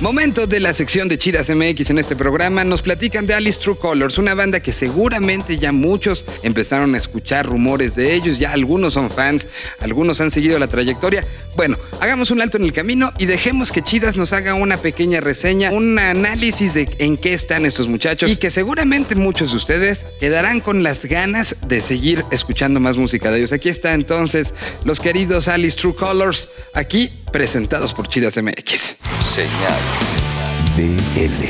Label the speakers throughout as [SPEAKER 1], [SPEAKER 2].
[SPEAKER 1] Momento de la sección de Chidas MX en este programa. Nos platican de Alice True Colors, una banda que seguramente ya muchos empezaron a escuchar rumores de ellos. Ya algunos son fans, algunos han seguido la trayectoria. Bueno, hagamos un alto en el camino y dejemos que Chidas nos haga una pequeña reseña, un análisis de en qué están estos muchachos y que seguramente muchos de ustedes quedarán con las ganas de seguir escuchando más música de ellos. Aquí está entonces los queridos Alice True Colors, aquí presentados por Chidas MX.
[SPEAKER 2] Señal BL.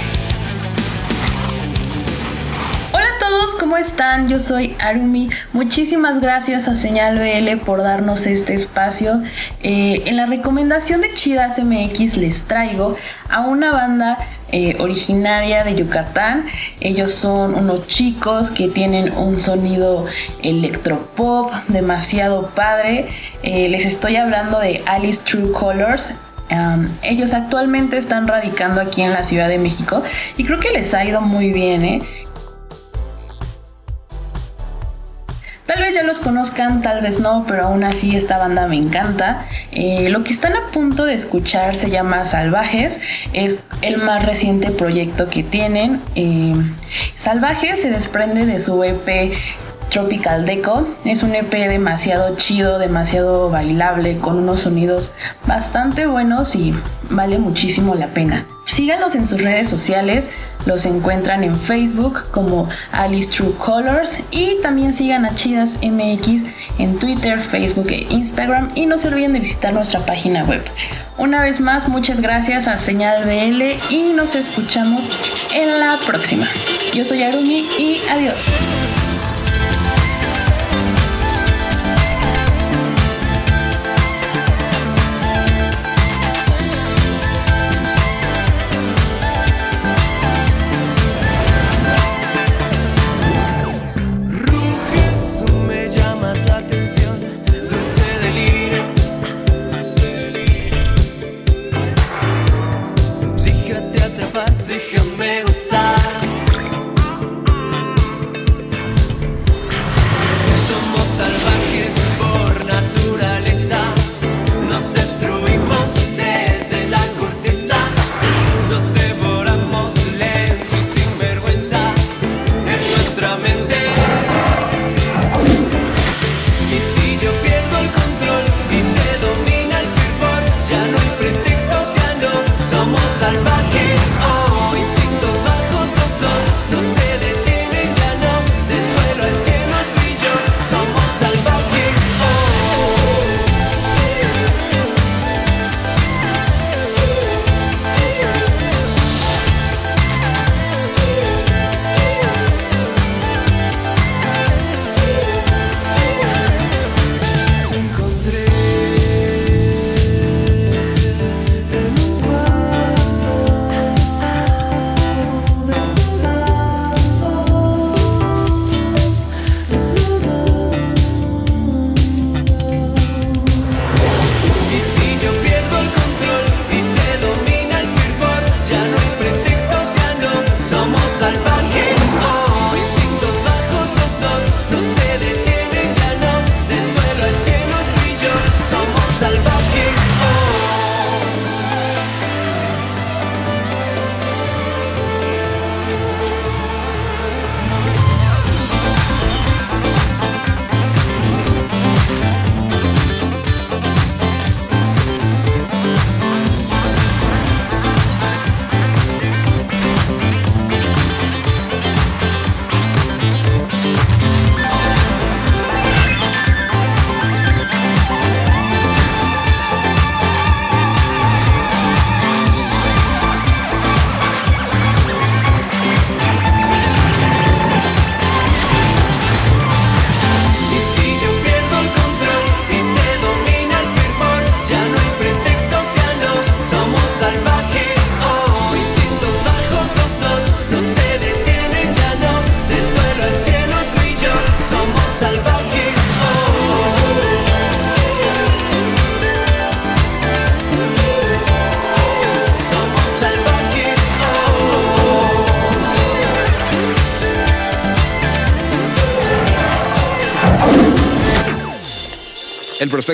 [SPEAKER 3] Hola a todos, ¿cómo están? Yo soy Arumi. Muchísimas gracias a Señal BL por darnos este espacio. Eh, en la recomendación de Chidas MX les traigo a una banda eh, originaria de Yucatán. Ellos son unos chicos que tienen un sonido electropop demasiado padre. Eh, les estoy hablando de Alice True Colors. Ellos actualmente están radicando aquí en la Ciudad de México y creo que les ha ido muy bien, ¿eh? Tal vez ya los conozcan, tal vez no, pero aún así esta banda me encanta. Eh, lo que están a punto de escuchar se llama Salvajes, es el más reciente proyecto que tienen. Eh, Salvajes se desprende de su EP Tropical Deco. Es un EP demasiado chido, demasiado bailable, con unos sonidos bastante buenos y vale muchísimo la pena. Síganlos en sus redes sociales, los encuentran en Facebook como Alice True Colors y también sigan a Chidas MX en Twitter, Facebook e Instagram y no se olviden de visitar nuestra página web. Una vez más, muchas gracias a Señal BL y nos escuchamos en la próxima. Yo soy Arumi y adiós.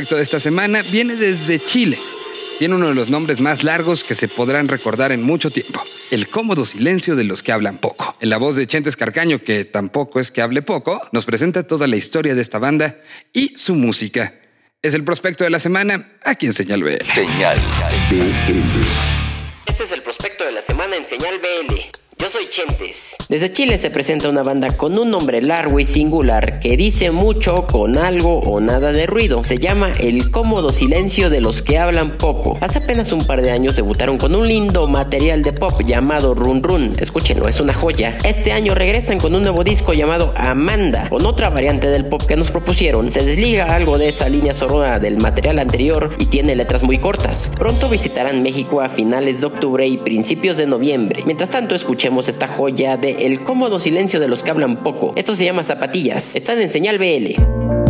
[SPEAKER 1] El prospecto de esta semana viene desde Chile. Tiene uno de los nombres más largos que se podrán recordar en mucho tiempo. El cómodo silencio de los que hablan poco. En la voz de Chentes Carcaño, que tampoco es que hable poco, nos presenta toda la historia de esta banda y su música. Es el prospecto de la semana aquí en Señal BL.
[SPEAKER 2] Señal BL.
[SPEAKER 4] Este es el prospecto de la semana en Señal BL. Yo soy Chentes.
[SPEAKER 5] Desde Chile se presenta una banda con un nombre largo y singular que dice mucho con algo o nada de ruido. Se llama El cómodo silencio de los que hablan poco. Hace apenas un par de años debutaron con un lindo material de pop llamado Run Run. Escúchenlo, es una joya. Este año regresan con un nuevo disco llamado Amanda, con otra variante del pop que nos propusieron. Se desliga algo de esa línea sonora del material anterior y tiene letras muy cortas. Pronto visitarán México a finales de octubre y principios de noviembre. Mientras tanto, escuchemos esta joya de El cómodo silencio de los que hablan poco. Esto se llama Zapatillas. Están en señal BL.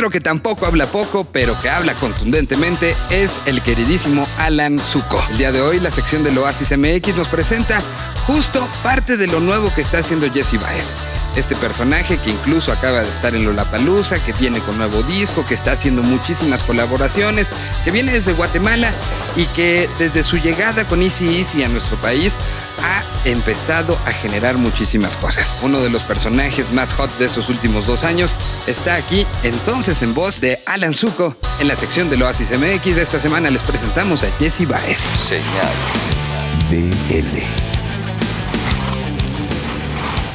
[SPEAKER 1] Otro que tampoco habla poco, pero que habla contundentemente, es el queridísimo Alan Zuko. El día de hoy, la sección del Oasis MX nos presenta justo parte de lo nuevo que está haciendo Jesse Baez. Este personaje que incluso acaba de estar en Lollapalooza, que viene con nuevo disco, que está haciendo muchísimas colaboraciones, que viene desde Guatemala y que desde su llegada con Easy Easy a nuestro país ha empezado a generar muchísimas cosas. Uno de los personajes más hot de estos últimos dos años está aquí entonces en voz de Alan Zuko. En la sección del Oasis MX de esta semana les presentamos a Jesse Baez.
[SPEAKER 2] Señal BL.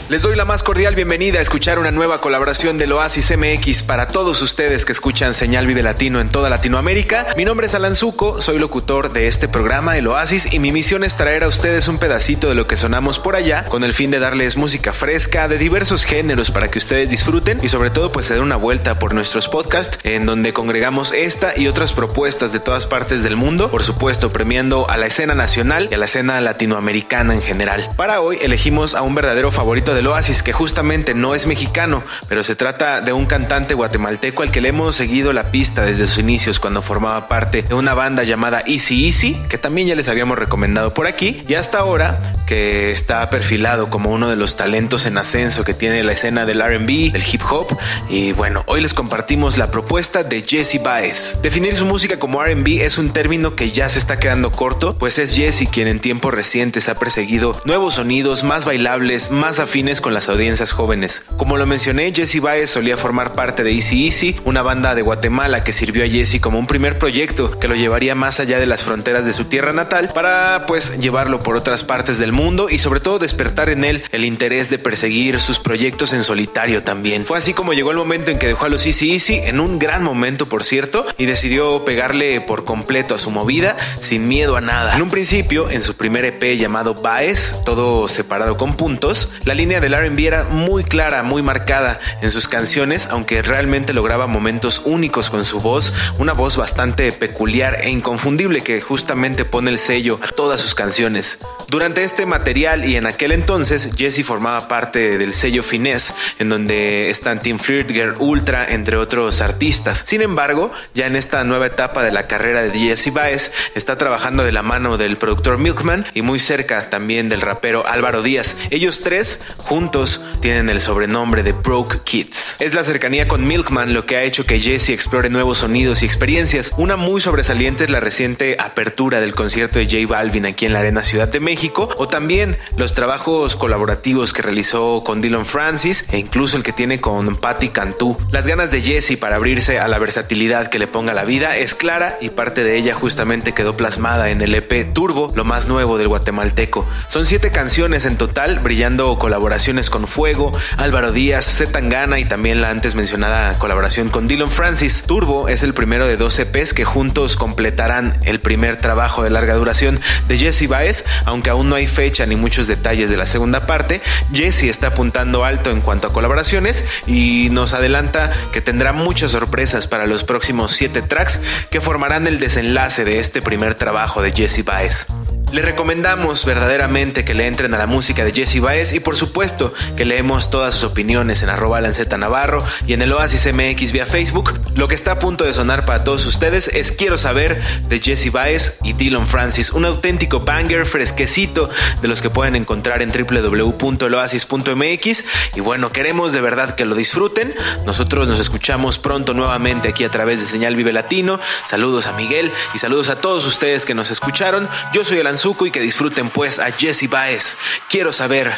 [SPEAKER 6] Les doy la más cordial bienvenida a escuchar una nueva colaboración del Oasis MX para todos ustedes que escuchan Señal Vive Latino en toda Latinoamérica. Mi nombre es Alan Zuko, soy locutor de este programa, El Oasis, y mi misión es traer a ustedes un pedacito de lo que sonamos por allá, con el fin de darles música fresca de diversos géneros para que ustedes disfruten y sobre todo pues se den una vuelta por nuestros podcasts en donde congregamos esta y otras propuestas de todas partes del mundo, por supuesto premiando a la escena nacional y a la escena latinoamericana en general. Para hoy elegimos a un verdadero favorito del Oasis que justamente no es mexicano, pero se trata de un cantante guatemalteco al que le hemos seguido la pista desde sus inicios cuando formaba parte de una banda llamada Easy Easy, que también ya les habíamos recomendado por aquí, y hasta ahora que está perfilado como uno de los talentos en ascenso que tiene la escena del RB, del hip hop, y bueno, hoy les compartimos la propuesta de Jesse Baez. Definir su música como RB es un término que ya se está quedando corto, pues es Jesse quien en tiempos recientes ha perseguido nuevos sonidos más bailables, más afines con las audiencias jóvenes. Como lo mencioné, Jesse Baez solía formar parte de Easy Easy, una banda de Guatemala que sirvió a Jesse como un primer proyecto que lo llevaría más allá de las fronteras de su tierra natal para pues llevarlo por otras partes del mundo y sobre todo despertar en él el interés de perseguir sus proyectos en solitario también. Fue así como llegó el momento en que dejó a los Easy Easy, en un gran momento por cierto, y decidió pegarle por completo a su movida sin miedo a nada. En un principio, en su primer EP llamado Baez, todo separado con puntos, la línea del R&B muy clara, muy marcada en sus canciones, aunque realmente lograba momentos únicos con su voz, una voz bastante peculiar e inconfundible que justamente pone el sello a todas sus canciones. Durante este material y en aquel entonces, Jesse formaba parte del sello Finesse, en donde están Team Girl Ultra, entre otros artistas. Sin embargo, ya en esta nueva etapa de la carrera de Jesse Baez, está trabajando de la mano del productor Milkman y muy cerca también del rapero Álvaro Díaz. Ellos tres juntos tienen el sobrenombre de Broke Kids. Es la cercanía con Milkman lo que ha hecho que Jesse explore nuevos sonidos y experiencias. Una muy sobresaliente es la reciente apertura del concierto de J Balvin aquí en la Arena Ciudad de México o también los trabajos colaborativos que realizó con Dylan Francis e incluso el que tiene con Patti Cantú. Las ganas de Jesse para abrirse a la versatilidad que le ponga la vida es clara y parte de ella justamente quedó plasmada en el EP Turbo, lo más nuevo del guatemalteco. Son siete canciones en total, brillando colaboraciones con Fuego, Álvaro Díaz, Z Tangana y también la antes mencionada colaboración con Dylan Francis. Turbo es el primero de dos EPs que juntos completarán el primer trabajo de larga duración de Jesse Baez, aunque aún no hay fecha ni muchos detalles de la segunda parte. Jesse está apuntando alto en cuanto a colaboraciones y nos adelanta que tendrá muchas sorpresas para los próximos siete tracks que formarán el desenlace de este primer trabajo de Jesse Baez. Le recomendamos verdaderamente que le entren a la música de Jesse Baez y por supuesto que leemos todas sus opiniones en arroba lanceta navarro y en el Oasis MX vía Facebook. Lo que está a punto de sonar para todos ustedes es Quiero saber de Jesse Baez y Dylan Francis, un auténtico banger fresquecito de los que pueden encontrar en www.eloasis.mx y bueno, queremos de verdad que lo disfruten. Nosotros nos escuchamos pronto nuevamente aquí a través de Señal Vive Latino. Saludos a Miguel y saludos a todos ustedes que nos escucharon. Yo soy Alan Y que disfruten pues a Jesse Baez. Quiero saber.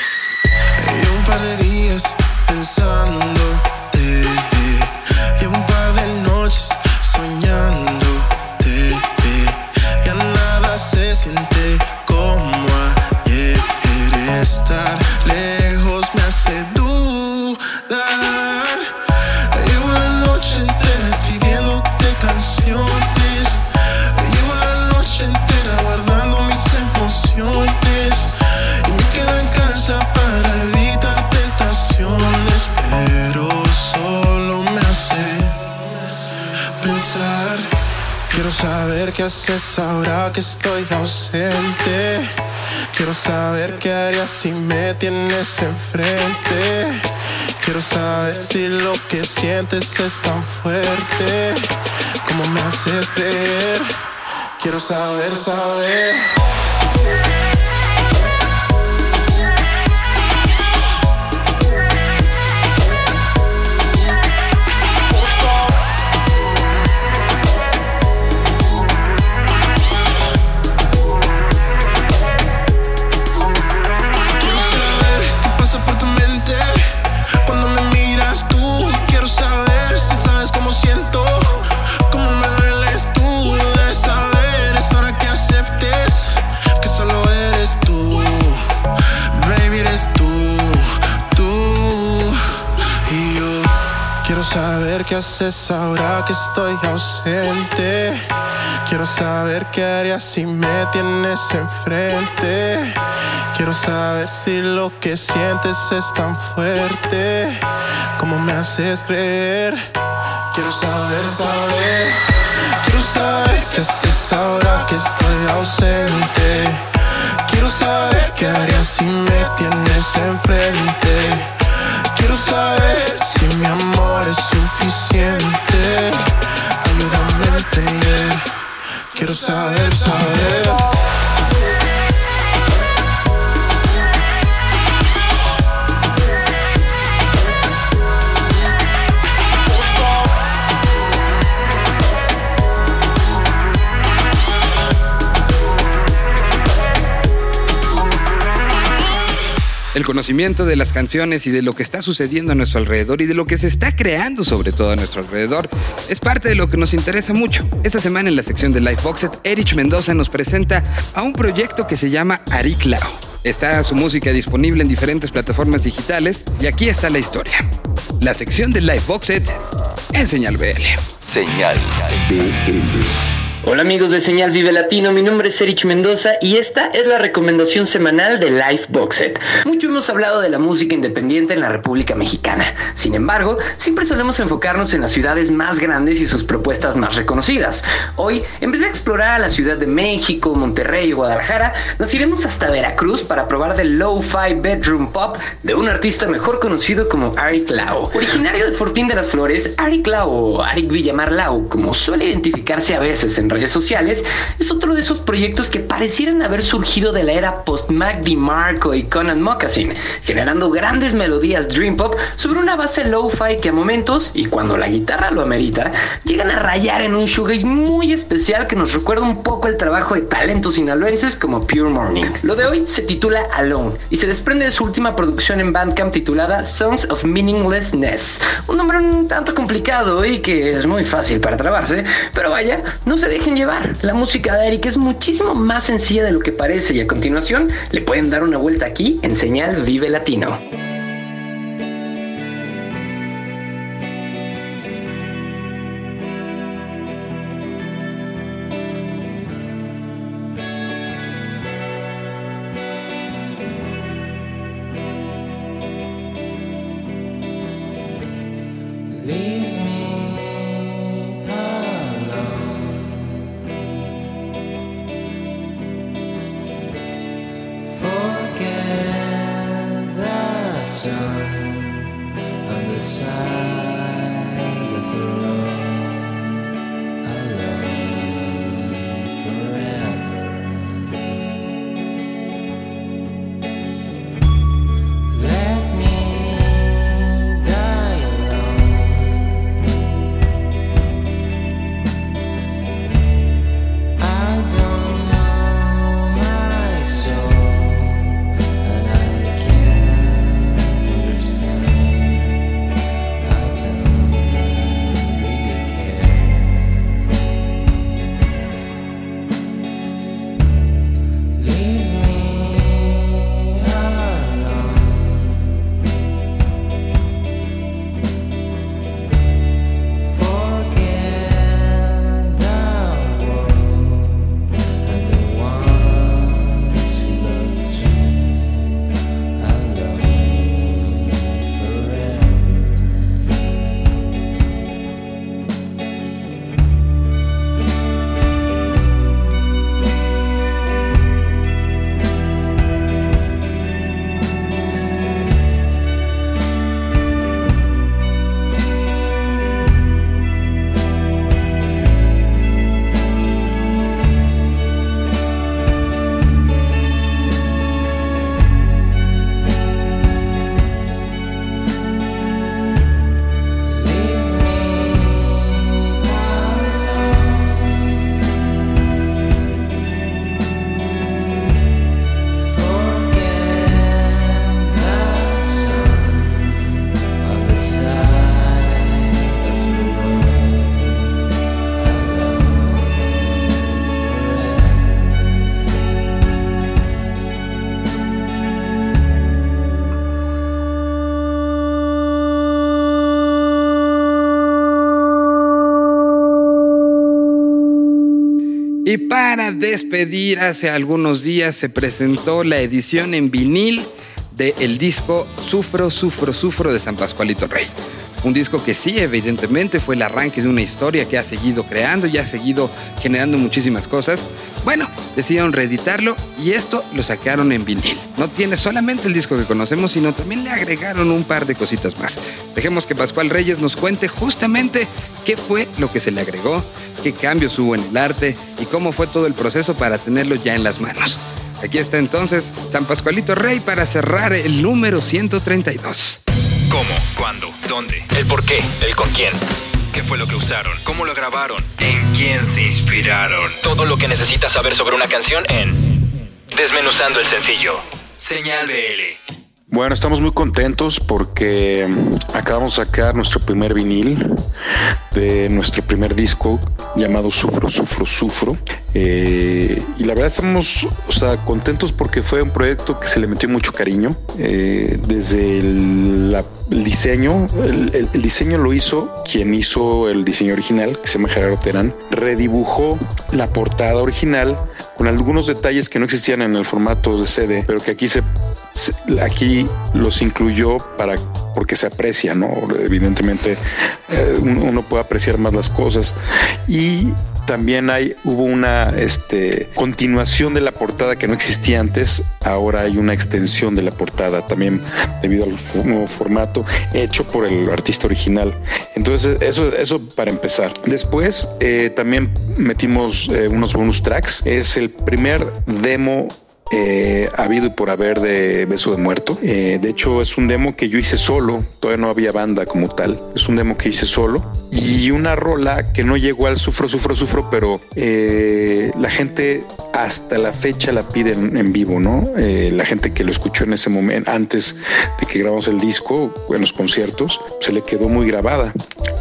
[SPEAKER 7] Un par de días pensándote ahora que estoy ausente Quiero saber qué harías si me tienes enfrente. Quiero saber si lo que sientes es tan fuerte como me haces creer. Quiero saber, saber haces ahora que estoy ausente. Quiero saber qué harías si me tienes enfrente. Quiero saber si lo que sientes es tan fuerte. como me haces creer? Quiero saber, saber. Quiero saber qué haces ahora que estoy ausente. Quiero saber qué harías si me tienes enfrente. Quiero saber si mi amor es suficiente. Ayúdame a entender. Quiero saber, saber.
[SPEAKER 1] El conocimiento de las canciones y de lo que está sucediendo a nuestro alrededor y de lo que se está creando sobre todo a nuestro alrededor es parte de lo que nos interesa mucho. Esta semana en la sección de Live Boxet, Erich Mendoza nos presenta a un proyecto que se llama Ariklao. Está su música disponible en diferentes plataformas digitales y aquí está la historia. La sección de Live Boxet en Señal BL.
[SPEAKER 2] Señal BL.
[SPEAKER 8] Hola amigos de Señal Vive Latino, mi nombre es Erich Mendoza y esta es la recomendación semanal de Life Boxet. Mucho hemos hablado de la música independiente en la República Mexicana. Sin embargo, siempre solemos enfocarnos en las ciudades más grandes y sus propuestas más reconocidas. Hoy, en vez de explorar a la Ciudad de México, Monterrey o Guadalajara, nos iremos hasta Veracruz para probar del low-fi bedroom pop de un artista mejor conocido como Arik Lau. Originario de Fortín de las Flores, Arik Lau o Arik Villamar Lau, como suele identificarse a veces en sociales, es otro de esos proyectos que parecieran haber surgido de la era post-Mac DiMarco y Conan Moccasin, generando grandes melodías dream pop sobre una base lo-fi que a momentos, y cuando la guitarra lo amerita, llegan a rayar en un shoegaze muy especial que nos recuerda un poco el trabajo de talentos sinaloenses como Pure Morning. Lo de hoy se titula Alone y se desprende de su última producción en Bandcamp titulada Songs of Meaninglessness, un nombre un tanto complicado y que es muy fácil para trabarse, pero vaya, no se dejen llevar. La música de Eric es muchísimo más sencilla de lo que parece y a continuación le pueden dar una vuelta aquí en Señal Vive Latino.
[SPEAKER 9] sun on the side of the
[SPEAKER 1] road. Para despedir, hace algunos días se presentó la edición en vinil del disco Sufro, Sufro, Sufro de San Pascualito Rey. Un disco que sí, evidentemente, fue el arranque de una historia que ha seguido creando y ha seguido generando muchísimas cosas. Bueno, decidieron reeditarlo y esto lo sacaron en vinil. No tiene solamente el disco que conocemos, sino también le agregaron un par de cositas más. Dejemos que Pascual Reyes nos cuente justamente qué fue lo que se le agregó, qué cambios hubo en el arte y cómo fue todo el proceso para tenerlo ya en las manos. Aquí está entonces San Pascualito Rey para cerrar el número 132.
[SPEAKER 10] ¿Cómo? ¿Cuándo? ¿Dónde? ¿El por qué? ¿El con quién? ¿Qué fue lo que usaron? ¿Cómo lo grabaron? ¿En quién se inspiraron? Todo lo que necesitas saber sobre una canción en Desmenuzando el sencillo. Señal BL.
[SPEAKER 11] Bueno, estamos muy contentos porque acabamos de sacar nuestro primer vinil de nuestro primer disco llamado Sufro, Sufro, Sufro. Eh, y la verdad estamos o sea, contentos porque fue un proyecto que se le metió mucho cariño. Eh, desde el, diseño, el, diseño lo hizo quien hizo el diseño original, que se llama Gerardo Terán. Redibujó la portada original con algunos detalles que no existían en el formato de CD, pero que aquí se- aquí los incluyó para porque se aprecia, ¿no? Evidentemente eh, uno uno puede apreciar más las cosas y también hay hubo una este, continuación de la portada que no existía antes. Ahora hay una extensión de la portada también debido al nuevo formato hecho por el artista original. Entonces eso eso para empezar. Después eh, también metimos eh, unos bonus tracks. Es el primer demo eh, habido y por haber de Beso de Muerto. Eh, de hecho, es un demo que yo hice solo, todavía no había banda como tal. Es un demo que hice solo y una rola que no llegó al sufro, sufro, sufro, pero eh, la gente hasta la fecha la pide en, vivo, ¿no? Eh, la gente que lo escuchó en ese momento, antes de que grabamos el disco, en los conciertos, se le quedó muy grabada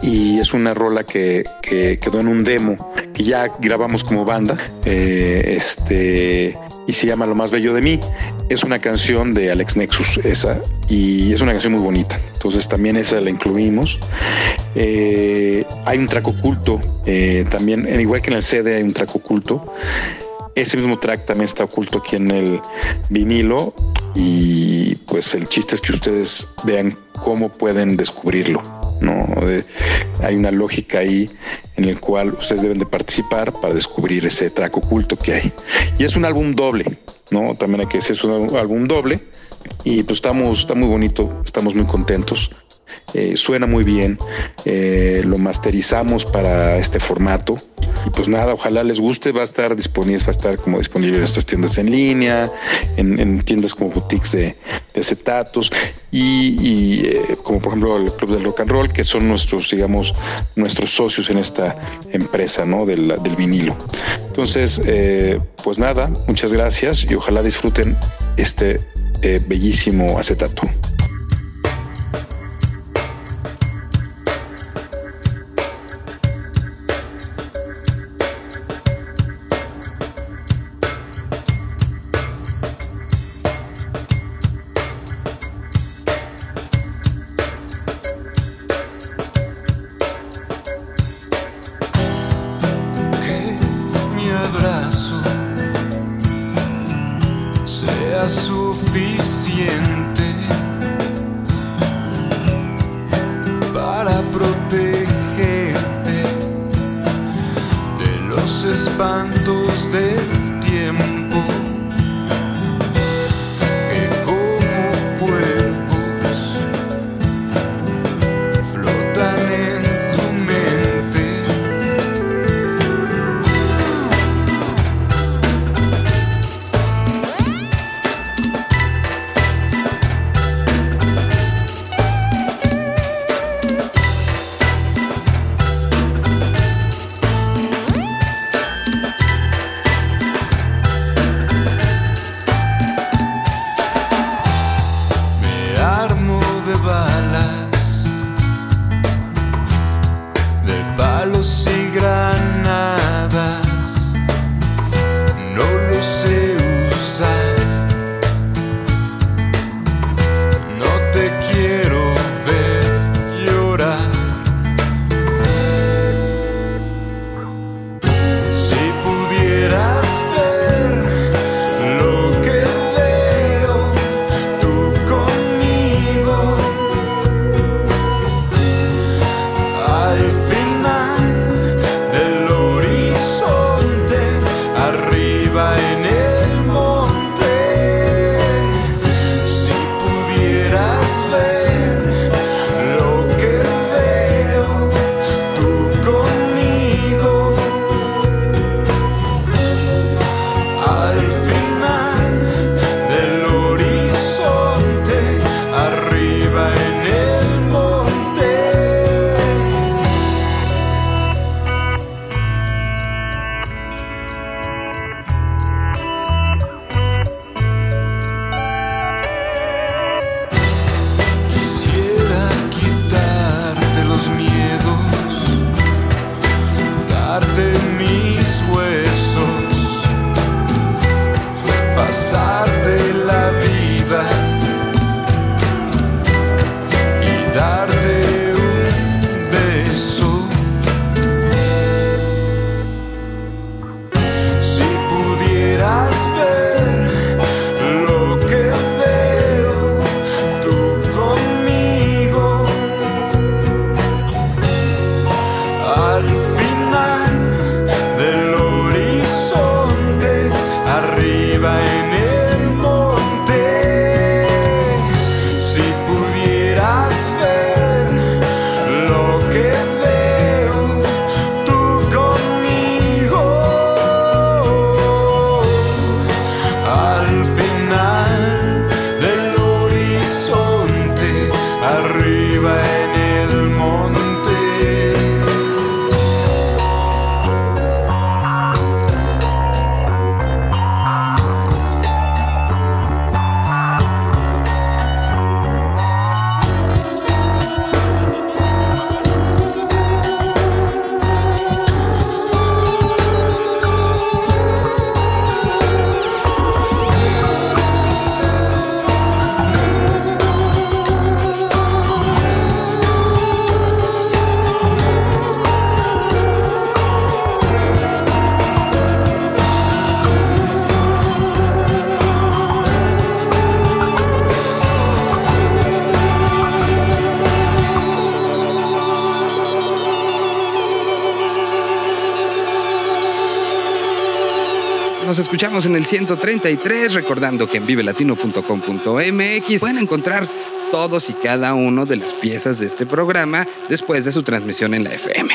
[SPEAKER 11] y es una rola que, que quedó en un demo que ya grabamos como banda. Este y se llama Lo más bello de mí. Es una canción de Alex Nexus, esa, y es una canción muy bonita. Entonces también esa la incluimos. Eh, hay un track oculto, eh, también, igual que en el CD hay un track oculto. Ese mismo track también está oculto aquí en el vinilo y pues el chiste es que ustedes vean cómo pueden descubrirlo. No, hay una lógica ahí en el cual ustedes deben de participar para descubrir ese track oculto que hay. Y es un álbum doble, ¿no? También hay que decir, es un álbum doble y pues estamos, está muy bonito, estamos muy contentos. Eh, suena muy bien, eh, lo masterizamos para este formato y pues nada, ojalá les guste, va a estar disponible, va a estar como disponible en estas tiendas en línea, en, en tiendas como boutiques de, acetatos y, eh, como por ejemplo el Club del Rock and Roll, que son nuestros, digamos, nuestros socios en esta empresa, ¿no? Del, vinilo. Entonces, pues nada, muchas gracias y ojalá disfruten este bellísimo acetato.
[SPEAKER 7] Espantos del tiempo
[SPEAKER 1] Nos escuchamos en el 133, recordando que en vivelatino.com.mx pueden encontrar todos y cada uno de las piezas de este programa después de su transmisión en la FM.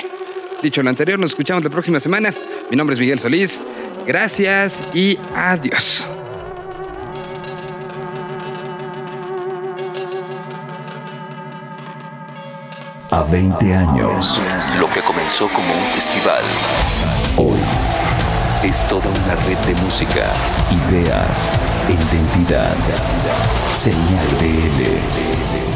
[SPEAKER 1] Dicho lo anterior, nos escuchamos la próxima semana. Mi nombre es Miguel Solís. Gracias y adiós.
[SPEAKER 2] A 20 años, lo que comenzó como un festival, hoy es toda una red de música, ideas identidad. Señal BL.